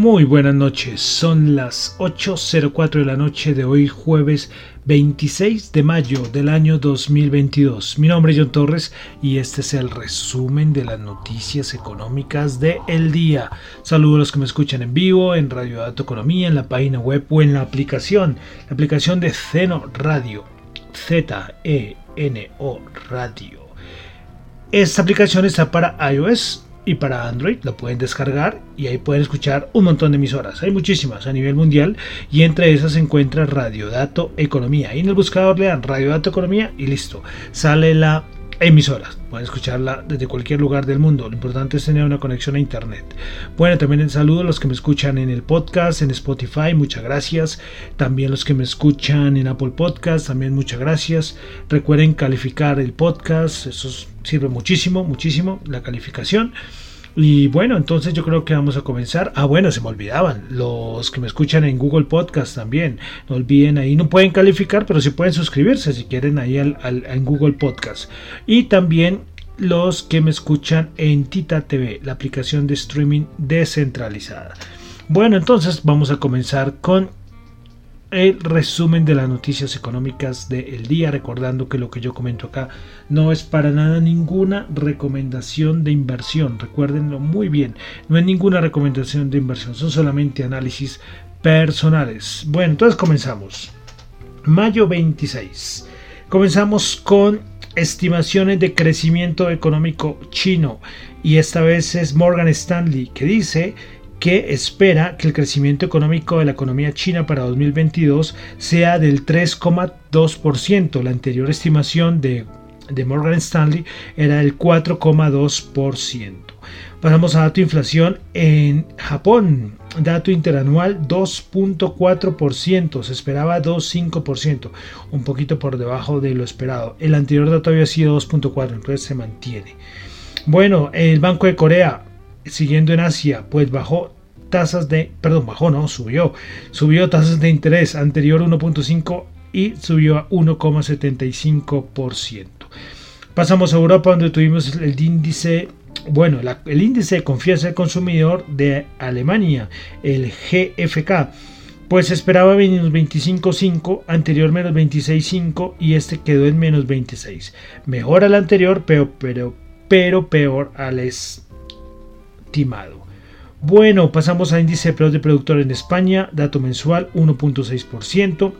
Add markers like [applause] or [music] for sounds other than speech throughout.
Muy buenas noches, son las 8.04 de la noche de hoy jueves 26 de mayo del año 2022. Mi nombre es John Torres y este es el resumen de las noticias económicas del el día. Saludos a los que me escuchan en vivo, en Radio Dato Economía, en la página web o en la aplicación, la aplicación de Zeno Radio, Z-E-N-O Radio. Esta aplicación está para iOS, y para Android lo pueden descargar y ahí pueden escuchar un montón de emisoras. Hay muchísimas a nivel mundial y entre esas se encuentra Radio Dato Economía. Y en el buscador le dan Radio Dato Economía y listo. Sale la emisoras. Pueden escucharla desde cualquier lugar del mundo. Lo importante es tener una conexión a internet. Bueno, también el saludo a los que me escuchan en el podcast, en Spotify, muchas gracias. También los que me escuchan en Apple Podcast, también muchas gracias. Recuerden calificar el podcast, eso sirve muchísimo, muchísimo, la calificación. Y bueno, entonces yo creo que vamos a comenzar. Ah, bueno, se me olvidaban. Los que me escuchan en Google Podcast también. No olviden ahí, no pueden calificar, pero sí pueden suscribirse si quieren ahí al, en Google Podcast. Y también los que me escuchan en Tita TV, la aplicación de streaming descentralizada. Bueno, entonces vamos a comenzar con el resumen de las noticias económicas del día, recordando que lo que yo comento acá no es para nada ninguna recomendación de inversión, recuérdenlo muy bien, no es ninguna recomendación de inversión, son solamente análisis personales. Bueno, entonces comenzamos. Mayo 26. Comenzamos con estimaciones de crecimiento económico chino y esta vez es Morgan Stanley que dice que espera que el crecimiento económico de la economía china para 2022 sea del 3,2%. La anterior estimación de, Morgan Stanley era del 4,2%. Pasamos a dato de inflación en Japón. Dato interanual 2.4%, se esperaba 2.5%, un poquito por debajo de lo esperado. El anterior dato había sido 2.4, entonces se mantiene. Bueno, el Banco de Corea siguiendo en Asia, pues bajó tasas de, perdón, bajó, no, subió, subió tasas de interés anterior 1.5 y subió a 1,75%. Pasamos a Europa donde tuvimos el índice, bueno, el índice de confianza del consumidor de Alemania, el GFK. Pues esperaba menos 25.5, anterior menos 26.5 y este quedó en menos 26. Mejor al anterior, pero, pero, pero peor al Bueno, pasamos a índice de precios de productor en España, dato mensual 1.6%,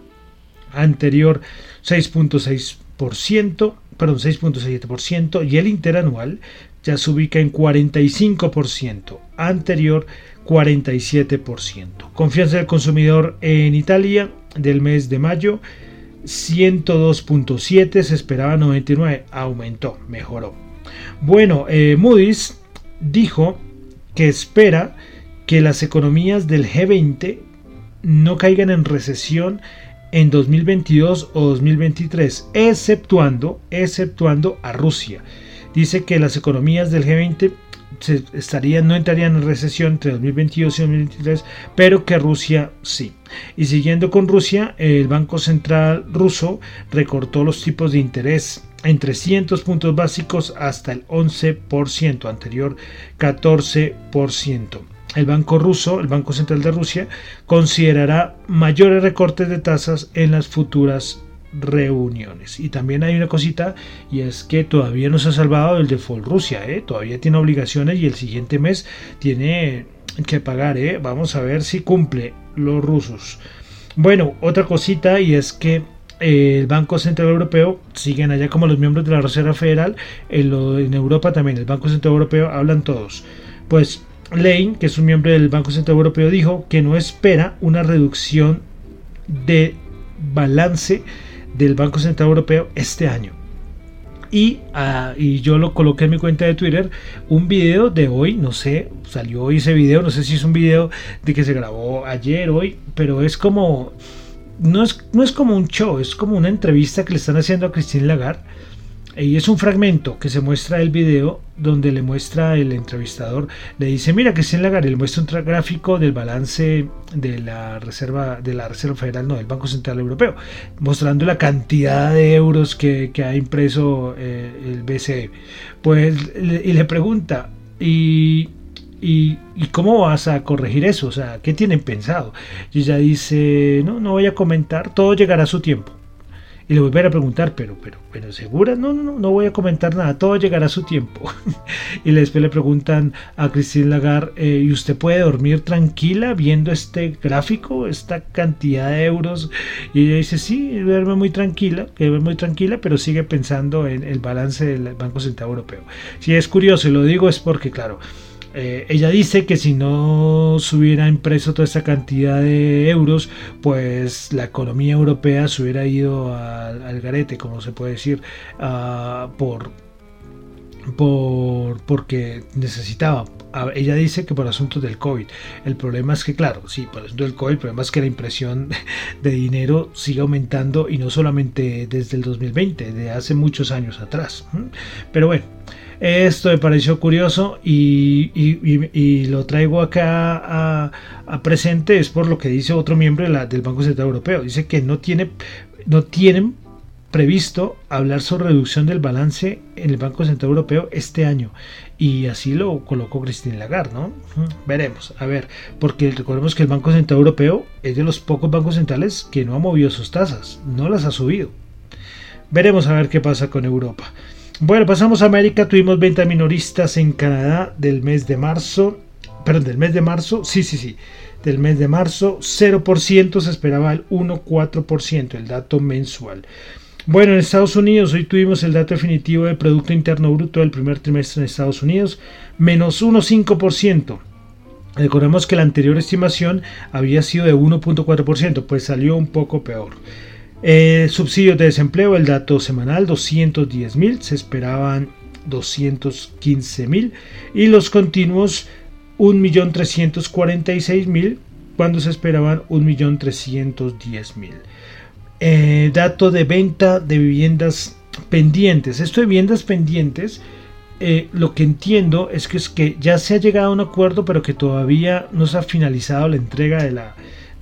anterior 6.6%, perdón, 6.7% y el interanual ya se ubica en 45%, anterior 47%. Confianza del consumidor en Italia del mes de mayo 102.7, se esperaba 99, aumentó, mejoró. Bueno, eh, Moody's dijo que espera que las economías del G20 no caigan en recesión en 2022 o 2023, exceptuando, exceptuando a Rusia. Dice que las economías del G20 estarían, no entrarían en recesión entre 2022 y 2023, pero que Rusia sí. Y siguiendo con Rusia, el Banco Central ruso recortó los tipos de interés en 300 puntos básicos hasta el 11%, anterior 14%. El Banco Ruso, el Banco Central de Rusia, considerará mayores recortes de tasas en las futuras reuniones. Y también hay una cosita y es que todavía no se ha salvado el default Rusia, ¿eh? todavía tiene obligaciones y el siguiente mes tiene que pagar. ¿eh? Vamos a ver si cumple los rusos. Bueno, otra cosita y es que el Banco Central Europeo siguen allá como los miembros de la Reserva Federal, en, Europa también, el Banco Central Europeo hablan todos. Pues Lane, que es un miembro del Banco Central Europeo, dijo que no espera una reducción de balance del Banco Central Europeo este año. Y, ah, y, yo lo coloqué en mi cuenta de Twitter, un video de hoy, no sé, salió hoy ese video, no sé si es un video de que se grabó ayer, hoy, pero es como, no es, no es como un show, es como una entrevista que le están haciendo a Christine Lagarde y es un fragmento que se muestra el video donde le muestra el entrevistador, le dice, mira en Lagarde le muestra un gráfico del balance de la Reserva de la Reserva Federal, no, del Banco Central Europeo, mostrando la cantidad de euros que, ha impreso eh, el BCE. Pues y le pregunta, ¿y, y, cómo vas a corregir eso? O sea, ¿qué tienen pensado? Y ella dice, no, no voy a comentar, todo llegará a su tiempo. Y le volver a preguntar, pero, pero, pero, ¿segura? No, no, no, voy a comentar nada, todo llegará a su tiempo. [laughs] y después le preguntan a Christine Lagarde, eh, ¿y usted puede dormir tranquila viendo este gráfico, esta cantidad de euros? Y ella dice, sí, duerme muy tranquila, duerme muy tranquila, pero sigue pensando en el balance del Banco Central Europeo. Si es curioso, y lo digo es porque, claro, eh, ella dice que si no se hubiera impreso toda esta cantidad de euros, pues la economía europea se hubiera ido al, garete, como se puede decir, uh, por, por, porque necesitaba. Ella dice que por asuntos del COVID. El problema es que, claro, sí, por asuntos del COVID, el problema es que la impresión [laughs] de dinero sigue aumentando y no solamente desde el 2020, de hace muchos años atrás. Pero bueno. Esto me pareció curioso y, lo traigo acá a, presente es por lo que dice otro miembro del Banco Central Europeo. Dice que no, tiene, no tienen previsto hablar sobre reducción del balance en el Banco Central Europeo este año. Y así lo colocó Christine Lagarde, ¿no? Veremos, a ver, porque recordemos que el Banco Central Europeo es de los pocos bancos centrales que no ha movido sus tasas, no las ha subido. Veremos a ver qué pasa con Europa. Bueno, pasamos a América. Tuvimos venta minoristas en Canadá del mes de marzo. Perdón, del mes de marzo. Sí, sí, sí. Del mes de marzo. 0%. Se esperaba el 1,4%. El dato mensual. Bueno, en Estados Unidos hoy tuvimos el dato definitivo del Producto Interno Bruto del primer trimestre en Estados Unidos. Menos 1,5%. Recordemos que la anterior estimación había sido de 1.4%, pues salió un poco peor. Eh, subsidios de desempleo, el dato semanal 210 mil, se esperaban 215 mil y los continuos 1.346.000 cuando se esperaban 1.310.000. Eh, dato de venta de viviendas pendientes. Esto de viviendas pendientes, eh, lo que entiendo es que, es que ya se ha llegado a un acuerdo, pero que todavía no se ha finalizado la entrega de la,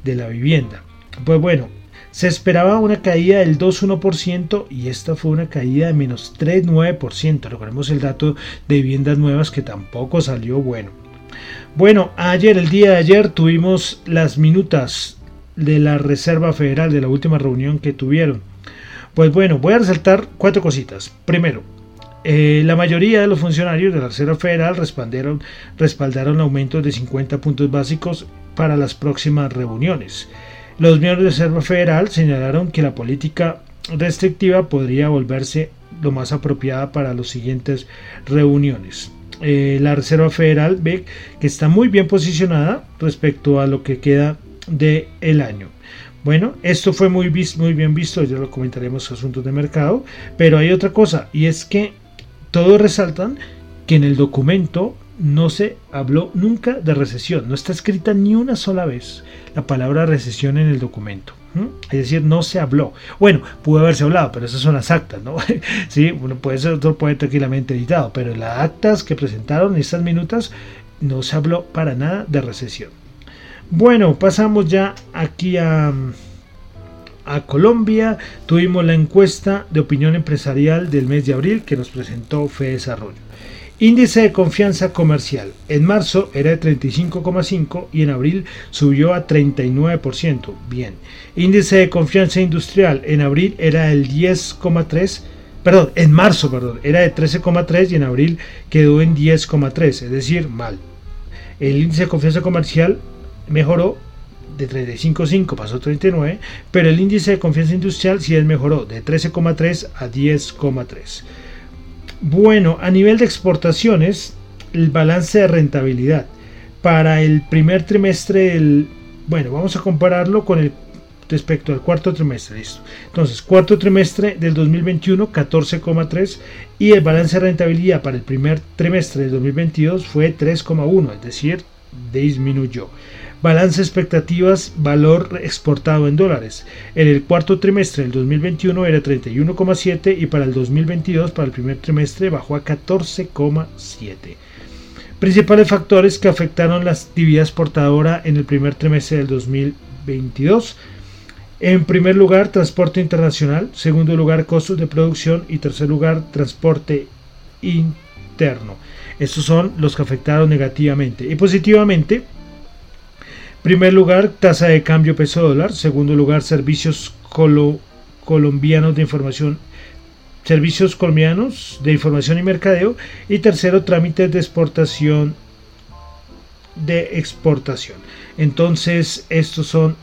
de la vivienda. Pues bueno, se esperaba una caída del 2,1% y esta fue una caída de menos 3,9%. Recordemos el dato de viviendas nuevas que tampoco salió bueno. Bueno, ayer, el día de ayer, tuvimos las minutas de la Reserva Federal de la última reunión que tuvieron. Pues bueno, voy a resaltar cuatro cositas. Primero, eh, la mayoría de los funcionarios de la Reserva Federal respaldaron, respaldaron aumentos de 50 puntos básicos para las próximas reuniones. Los miembros de la Reserva Federal señalaron que la política restrictiva podría volverse lo más apropiada para las siguientes reuniones. Eh, la Reserva Federal ve que está muy bien posicionada respecto a lo que queda del el año. Bueno, esto fue muy, muy bien visto, ya lo comentaremos asuntos de mercado, pero hay otra cosa y es que todos resaltan que en el documento no se habló nunca de recesión, no está escrita ni una sola vez la palabra recesión en el documento. Es decir, no se habló. Bueno, pudo haberse hablado, pero esas son las actas, ¿no? [laughs] sí, bueno, puede ser otro puede tranquilamente editado, pero las actas que presentaron estas minutas no se habló para nada de recesión. Bueno, pasamos ya aquí a, a Colombia. Tuvimos la encuesta de opinión empresarial del mes de abril que nos presentó Fede Desarrollo. Índice de confianza comercial. En marzo era de 35,5 y en abril subió a 39%. Bien. Índice de confianza industrial. En abril era del 10,3. Perdón, en marzo, perdón, era de 13,3 y en abril quedó en 10,3, es decir, mal. El índice de confianza comercial mejoró de 35.5 pasó a 39, pero el índice de confianza industrial sí mejoró de 13,3 a 10,3. Bueno, a nivel de exportaciones, el balance de rentabilidad para el primer trimestre del... Bueno, vamos a compararlo con respecto al cuarto trimestre. Listo. Entonces, cuarto trimestre del 2021, 14,3 y el balance de rentabilidad para el primer trimestre del 2022 fue 3,1, es decir, disminuyó. Balance expectativas, valor exportado en dólares. En el cuarto trimestre del 2021 era 31,7 y para el 2022, para el primer trimestre, bajó a 14,7. Principales factores que afectaron la actividad exportadora en el primer trimestre del 2022. En primer lugar, transporte internacional. Segundo lugar, costos de producción. Y tercer lugar, transporte interno. Estos son los que afectaron negativamente. Y positivamente, Primer lugar, tasa de cambio peso dólar. Segundo lugar, servicios colombianos de información. Servicios colombianos de información y mercadeo. Y tercero, trámites de exportación de exportación. Entonces, estos son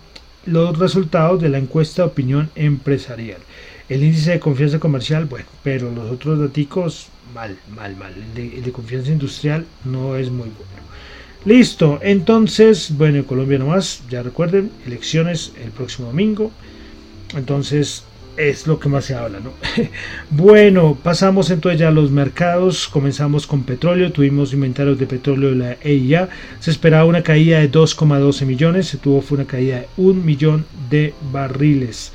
los resultados de la encuesta de opinión empresarial. El índice de confianza comercial, bueno, pero los otros datos, mal, mal, mal. el de confianza industrial no es muy bueno. Listo, entonces, bueno, en Colombia nomás, ya recuerden, elecciones el próximo domingo. Entonces, es lo que más se habla, ¿no? [laughs] bueno, pasamos entonces ya a los mercados. Comenzamos con petróleo. Tuvimos inventarios de petróleo de la EIA. Se esperaba una caída de 2,12 millones. Se tuvo fue una caída de 1 millón de barriles.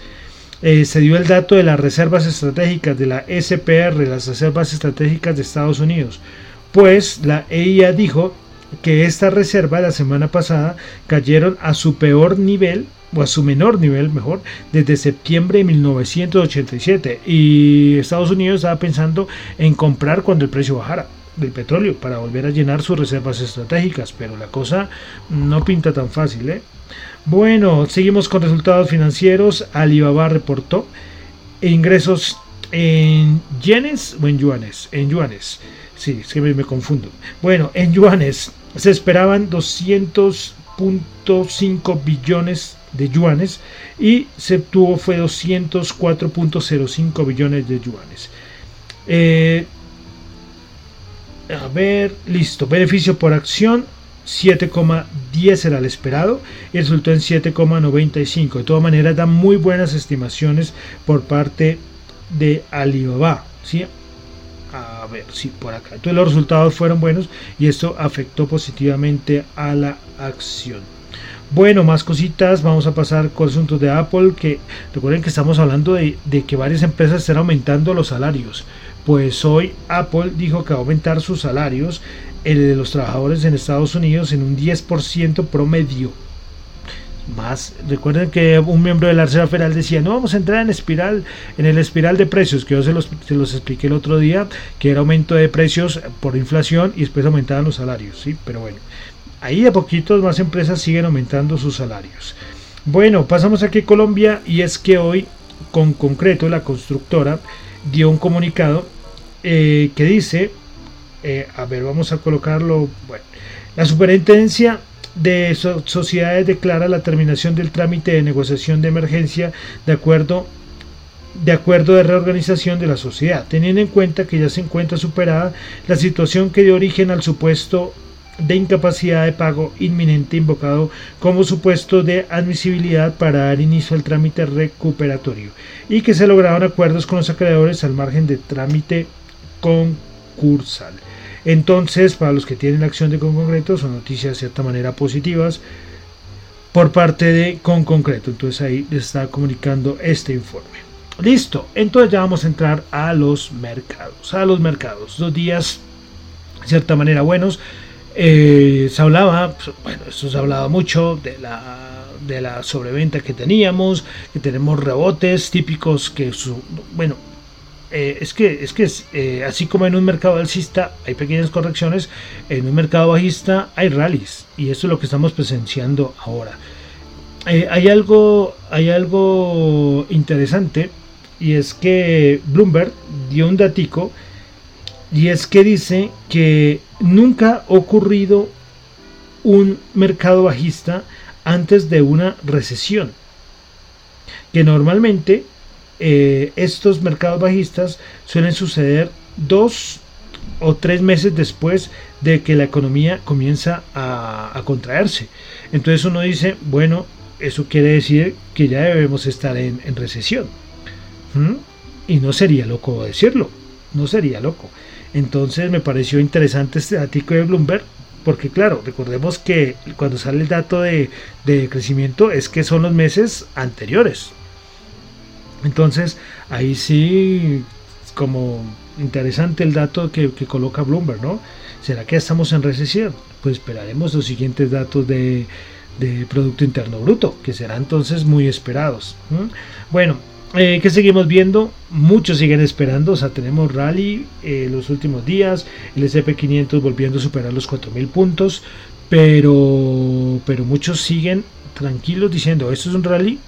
Eh, se dio el dato de las reservas estratégicas de la SPR, las reservas estratégicas de Estados Unidos. Pues la EIA dijo que esta reserva la semana pasada cayeron a su peor nivel o a su menor nivel mejor desde septiembre de 1987 y Estados Unidos estaba pensando en comprar cuando el precio bajara del petróleo para volver a llenar sus reservas estratégicas pero la cosa no pinta tan fácil ¿eh? bueno seguimos con resultados financieros. Alibaba reportó ingresos en yenes o en yuanes en yuanes. Sí que me confundo. Bueno en yuanes se esperaban 200.5 billones de yuanes y se obtuvo fue 204.05 billones de yuanes. Eh, a ver, listo. Beneficio por acción 7,10 era el esperado y resultó en 7,95. De todas maneras, da muy buenas estimaciones por parte de Alibaba. ¿sí? Ver si por acá. Entonces los resultados fueron buenos y esto afectó positivamente a la acción. Bueno, más cositas, vamos a pasar con asuntos de Apple, que recuerden que estamos hablando de, que varias empresas están aumentando los salarios. Pues hoy Apple dijo que va a aumentar sus salarios, el de los trabajadores en Estados Unidos, en un 10% promedio más. Recuerden que un miembro de la Reserva Federal decía, no vamos a entrar en espiral, en el espiral de precios, que yo se los, se los expliqué el otro día, que era aumento de precios por inflación y después aumentaban los salarios, ¿sí? Pero bueno, ahí a poquitos más empresas siguen aumentando sus salarios. Bueno, pasamos aquí a Colombia y es que hoy, con concreto, la constructora dio un comunicado eh, que dice, eh, a ver, vamos a colocarlo, bueno, la superintendencia de sociedades declara la terminación del trámite de negociación de emergencia de acuerdo de acuerdo de reorganización de la sociedad, teniendo en cuenta que ya se encuentra superada la situación que dio origen al supuesto de incapacidad de pago inminente invocado como supuesto de admisibilidad para dar inicio al trámite recuperatorio y que se lograron acuerdos con los acreedores al margen de trámite concursal. Entonces, para los que tienen acción de Con Concreto, son noticias de cierta manera positivas por parte de Con Concreto. Entonces ahí está comunicando este informe. Listo, entonces ya vamos a entrar a los mercados. A los mercados. Dos días, de cierta manera, buenos. Eh, se hablaba, bueno, esto se hablaba mucho de la, de la sobreventa que teníamos, que tenemos rebotes típicos que, su, bueno, eh, es que, es que eh, así como en un mercado alcista hay pequeñas correcciones, en un mercado bajista hay rallies y eso es lo que estamos presenciando ahora. Eh, hay, algo, hay algo interesante y es que Bloomberg dio un datico y es que dice que nunca ha ocurrido un mercado bajista antes de una recesión. Que normalmente eh, estos mercados bajistas suelen suceder dos o tres meses después de que la economía comienza a, contraerse. Entonces uno dice, bueno, eso quiere decir que ya debemos estar en, recesión. ¿Mm? Y no sería loco decirlo, no sería loco. Entonces me pareció interesante este dato de Bloomberg, porque claro, recordemos que cuando sale el dato de, crecimiento es que son los meses anteriores. Entonces ahí sí, como interesante el dato que, coloca Bloomberg, ¿no? ¿Será que estamos en recesión? Pues esperaremos los siguientes datos de, Producto Interno Bruto, que serán entonces muy esperados. Bueno, eh, ¿qué seguimos viendo? Muchos siguen esperando, o sea, tenemos rally eh, los últimos días, el SP500 volviendo a superar los 4.000 puntos, pero, pero muchos siguen tranquilos diciendo, esto es un rally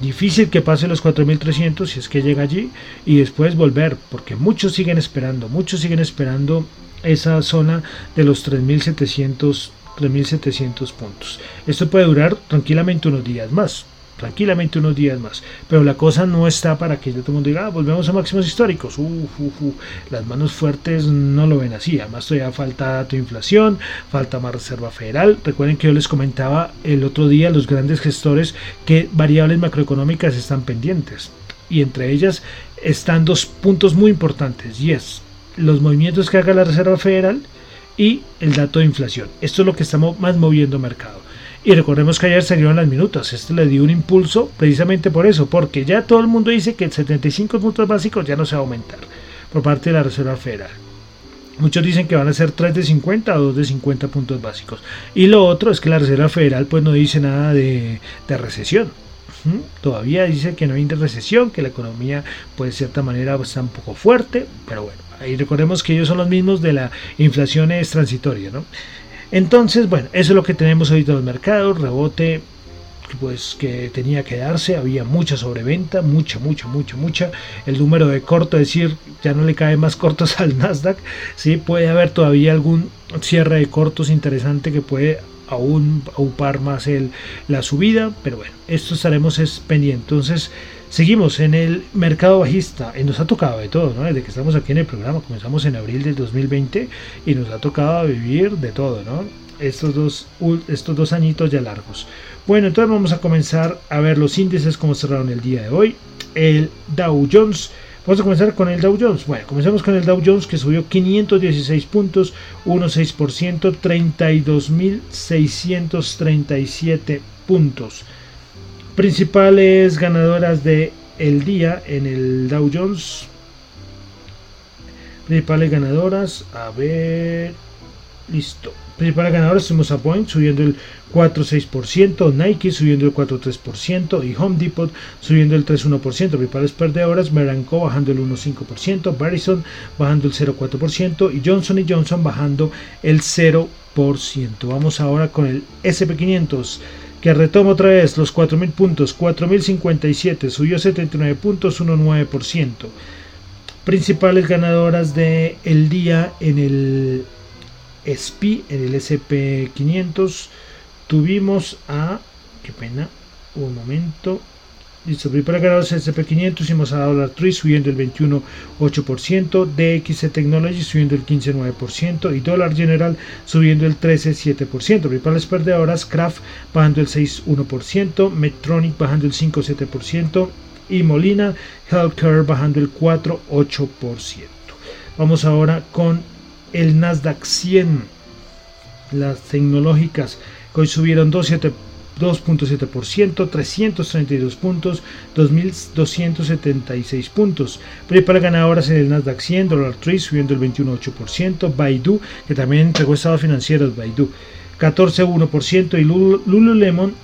Difícil que pase los 4.300 si es que llega allí y después volver, porque muchos siguen esperando, muchos siguen esperando esa zona de los 3.700 3.700 puntos. Esto puede durar tranquilamente unos días más tranquilamente unos días más. Pero la cosa no está para que todo el mundo diga, ah, volvemos a máximos históricos. Las manos fuertes no lo ven así. Además, todavía falta dato de inflación, falta más reserva federal. Recuerden que yo les comentaba el otro día los grandes gestores que variables macroeconómicas están pendientes. Y entre ellas están dos puntos muy importantes. Y es los movimientos que haga la Reserva Federal y el dato de inflación. Esto es lo que estamos más moviendo mercado. Y recordemos que ayer salieron las minutos. Esto le dio un impulso precisamente por eso, porque ya todo el mundo dice que el 75 puntos básicos ya no se va a aumentar por parte de la Reserva Federal. Muchos dicen que van a ser 3 de 50 o 2 de 50 puntos básicos. Y lo otro es que la Reserva Federal pues no dice nada de, recesión. Todavía dice que no hay recesión, que la economía pues de cierta manera está un poco fuerte, pero bueno, ahí recordemos que ellos son los mismos de la inflación es transitoria, ¿no? Entonces, bueno, eso es lo que tenemos ahorita en los mercados, rebote pues que tenía que darse, había mucha sobreventa, mucha, mucha, mucha, mucha. El número de corto, es decir, ya no le cae más cortos [laughs] al Nasdaq, sí puede haber todavía algún cierre de cortos interesante que puede aún aupar más el, la subida, pero bueno, esto estaremos es pendiente. Entonces, Seguimos en el mercado bajista y nos ha tocado de todo, ¿no? Desde que estamos aquí en el programa, comenzamos en abril del 2020 y nos ha tocado vivir de todo, ¿no? Estos dos, estos dos añitos ya largos. Bueno, entonces vamos a comenzar a ver los índices como cerraron el día de hoy. El Dow Jones. Vamos a comenzar con el Dow Jones. Bueno, comencemos con el Dow Jones que subió 516 puntos, 1,6%, 32.637 puntos principales ganadoras de el día en el Dow Jones. Principales ganadoras, a ver, listo. Principales ganadoras tuvimos a Point subiendo el 4,6%, Nike subiendo el 4,3% y Home Depot subiendo el 3,1%. Principales perdedoras, Meranco bajando el 1,5%, Verizon bajando el 0,4% y Johnson Johnson bajando el 0%. Vamos ahora con el SP500 que retoma otra vez los 4.000 puntos, 4.057, subió 79 puntos, 1,9%. Principales ganadoras del el día en el SPI, en el SP500, tuvimos a, qué pena, un momento, Listo, para ganadores SP500 hicimos a Dollar Tree subiendo el 21,8%, DXC Technology subiendo el 15,9% y Dollar General subiendo el 13,7%. Principales perdedoras, Kraft bajando el 6,1%, Medtronic bajando el 5,7% y Molina Healthcare bajando el 4,8%. Vamos ahora con el Nasdaq 100, las tecnológicas que hoy subieron 2,7%. 2.7%, 332 puntos, 2.276 puntos. Prepara ganadoras en el Nasdaq 100, Dollar Tree subiendo el 21.8%, Baidu, que también entregó estados financieros, Baidu, 14.1% y Lululemon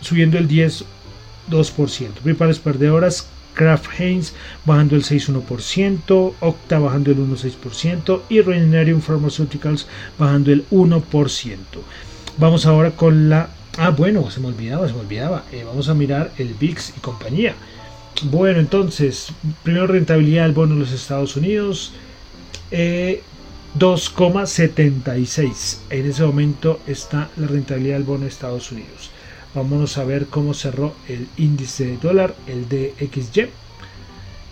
subiendo el 10.2%. Prepares perdedoras, Kraft Heinz bajando el 6.1%, Octa bajando el 1.6% y Regenerium Pharmaceuticals bajando el 1%. Vamos ahora con la Ah, bueno, se me olvidaba, se me olvidaba. Eh, vamos a mirar el VIX y compañía. Bueno, entonces, primero rentabilidad del bono de los Estados Unidos. 2,76. Eh, en ese momento está la rentabilidad del bono de Estados Unidos. Vámonos a ver cómo cerró el índice de dólar, el DXY.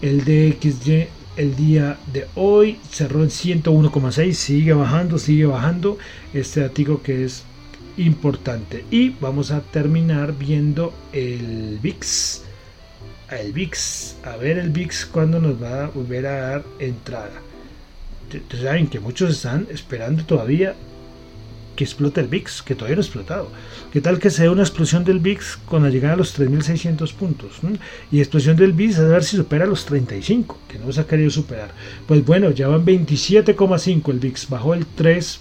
El DXY el día de hoy cerró en 101,6, sigue bajando, sigue bajando. Este artículo que es importante. Y vamos a terminar viendo el VIX. El VIX, a ver el VIX cuando nos va a volver a dar entrada. Saben que muchos están esperando todavía que explote el VIX, que todavía no ha explotado. ¿Qué tal que sea una explosión del VIX con la llegada a los 3.600 puntos? Y explosión del VIX a ver si supera los 35, que no se ha querido superar. Pues bueno, ya van 27,5 el VIX, bajó el 3%.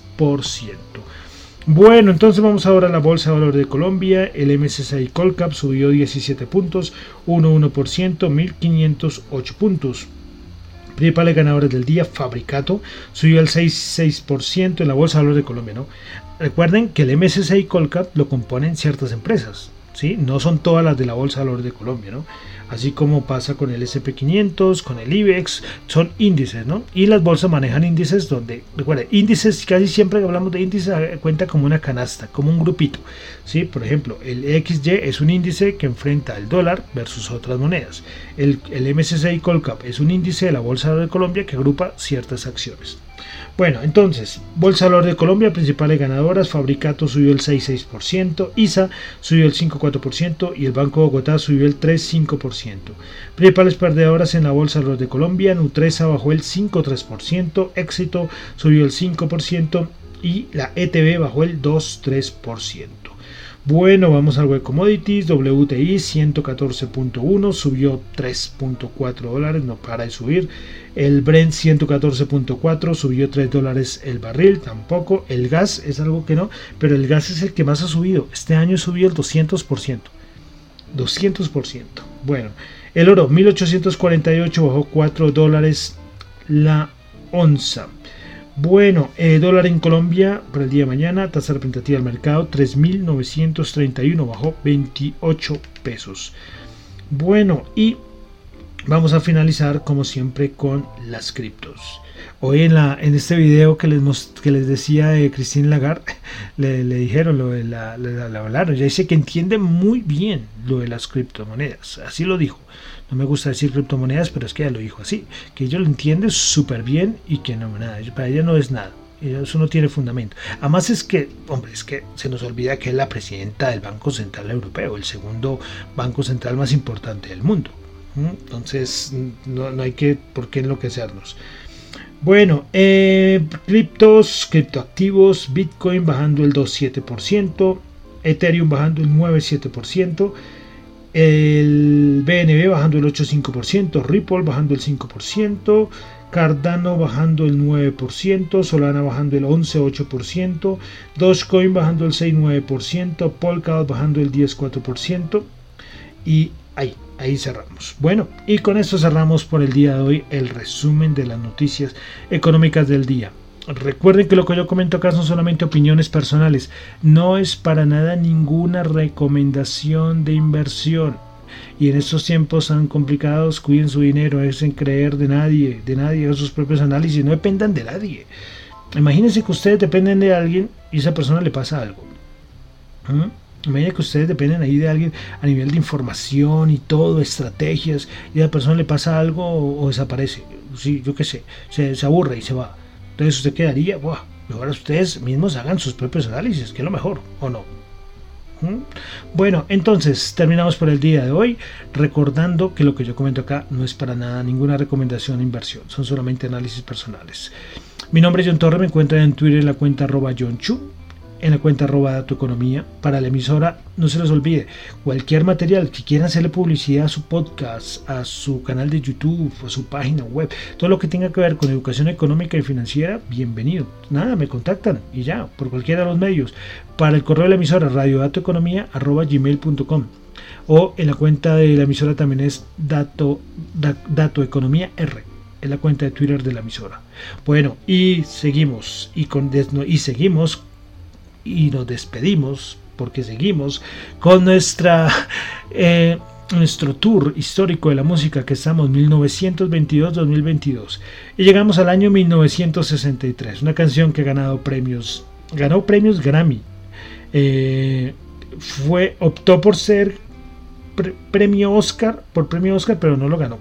Bueno, entonces vamos ahora a la Bolsa de Valores de Colombia. El MSCI Colcap subió 17 puntos, 1,1%, 1.508 puntos. Principales ganadores del día, Fabricato, subió el 6,6% en la Bolsa de Valores de Colombia. ¿no? Recuerden que el MSCI Colcap lo componen ciertas empresas, ¿sí? no son todas las de la Bolsa de Valores de Colombia. ¿no? así como pasa con el SP500, con el IBEX, son índices, ¿no? Y las bolsas manejan índices donde, recuerden, índices, casi siempre que hablamos de índices, eh, cuenta como una canasta, como un grupito, ¿sí? Por ejemplo, el XY es un índice que enfrenta el dólar versus otras monedas. El, el MSCI Colcap es un índice de la Bolsa de Colombia que agrupa ciertas acciones. Bueno, entonces, Bolsa Valor de Colombia, principales ganadoras, Fabricato subió el 6,6%, ISA subió el 5,4% y el Banco de Bogotá subió el 3,5%. Principales perdedoras en la Bolsa Valor de Colombia, Nutresa bajó el 5,3%, Éxito subió el 5% y la ETB bajó el 2,3%. Bueno, vamos al web commodities, WTI 114.1 subió 3.4 dólares, no para de subir. El Brent 114.4 subió 3 dólares el barril, tampoco. El gas es algo que no, pero el gas es el que más ha subido. Este año subió el 200%. 200%. Bueno, el oro 1848 bajó 4 dólares la onza. Bueno, eh, dólar en Colombia para el día de mañana, tasa representativa del mercado 3.931, bajó 28 pesos. Bueno, y vamos a finalizar como siempre con las criptos. Hoy en, la, en este video que les, que les decía de Christine Lagarde, [laughs] le, dijeron lo de la, la, la, Ya dice que entiende muy bien lo de las criptomonedas. Así lo dijo no me gusta decir criptomonedas, pero es que ella lo dijo así, que ella lo entiende súper bien y que no, nada, para ella no es nada. Eso no tiene fundamento. Además es que, hombre, es que se nos olvida que es la presidenta del Banco Central Europeo, el segundo banco central más importante del mundo. Entonces, no, hay que, por qué enloquecernos. Bueno, eh, criptos, criptoactivos, Bitcoin bajando el 2,7%, Ethereum bajando el 9,7%, el BNB bajando el 8,5%, Ripple bajando el 5%, Cardano bajando el 9%, Solana bajando el 11,8%, Dogecoin bajando el 6,9%, Polkadot bajando el 10,4% y ahí, ahí cerramos. Bueno, y con esto cerramos por el día de hoy el resumen de las noticias económicas del día. Recuerden que lo que yo comento acá son solamente opiniones personales, no es para nada ninguna recomendación de inversión. Y en estos tiempos tan complicados, cuiden su dinero, es en creer de nadie, de nadie, a sus propios análisis, no dependan de nadie. Imagínense que ustedes dependen de alguien y esa persona le pasa algo. ¿Mm? Imagínense que ustedes dependen ahí de alguien a nivel de información y todo, estrategias, y a esa persona le pasa algo o, desaparece. Sí, yo qué sé, se aburre y se va. Entonces usted quedaría, Buah, mejor ustedes mismos hagan sus propios análisis, que es lo mejor, ¿o no? ¿Mm? Bueno, entonces terminamos por el día de hoy, recordando que lo que yo comento acá no es para nada ninguna recomendación de inversión, son solamente análisis personales. Mi nombre es John Torre, me encuentran en Twitter en la cuenta arroba John Chu en la cuenta arroba tu economía. Para la emisora, no se les olvide, cualquier material que quieran hacerle publicidad a su podcast, a su canal de YouTube, a su página web, todo lo que tenga que ver con educación económica y financiera, bienvenido. Nada, me contactan y ya, por cualquiera de los medios. Para el correo de la emisora, radiodatoeconomía arroba gmail.com o en la cuenta de la emisora también es dato, dato economía R en la cuenta de Twitter de la emisora. Bueno, y seguimos y con y seguimos y nos despedimos porque seguimos con nuestra eh, nuestro tour histórico de la música que estamos 1922-2022 y llegamos al año 1963 una canción que ha ganado premios ganó premios Grammy eh, fue optó por ser premio Oscar, por premio Oscar, pero no lo ganó.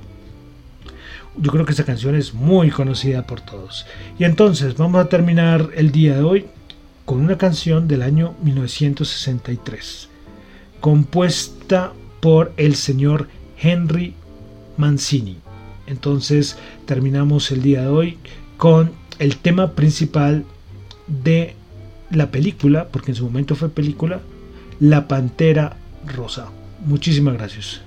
Yo creo que esa canción es muy conocida por todos. Y entonces vamos a terminar el día de hoy con una canción del año 1963, compuesta por el señor Henry Mancini. Entonces terminamos el día de hoy con el tema principal de la película, porque en su momento fue película, La Pantera Rosa. Muchísimas gracias.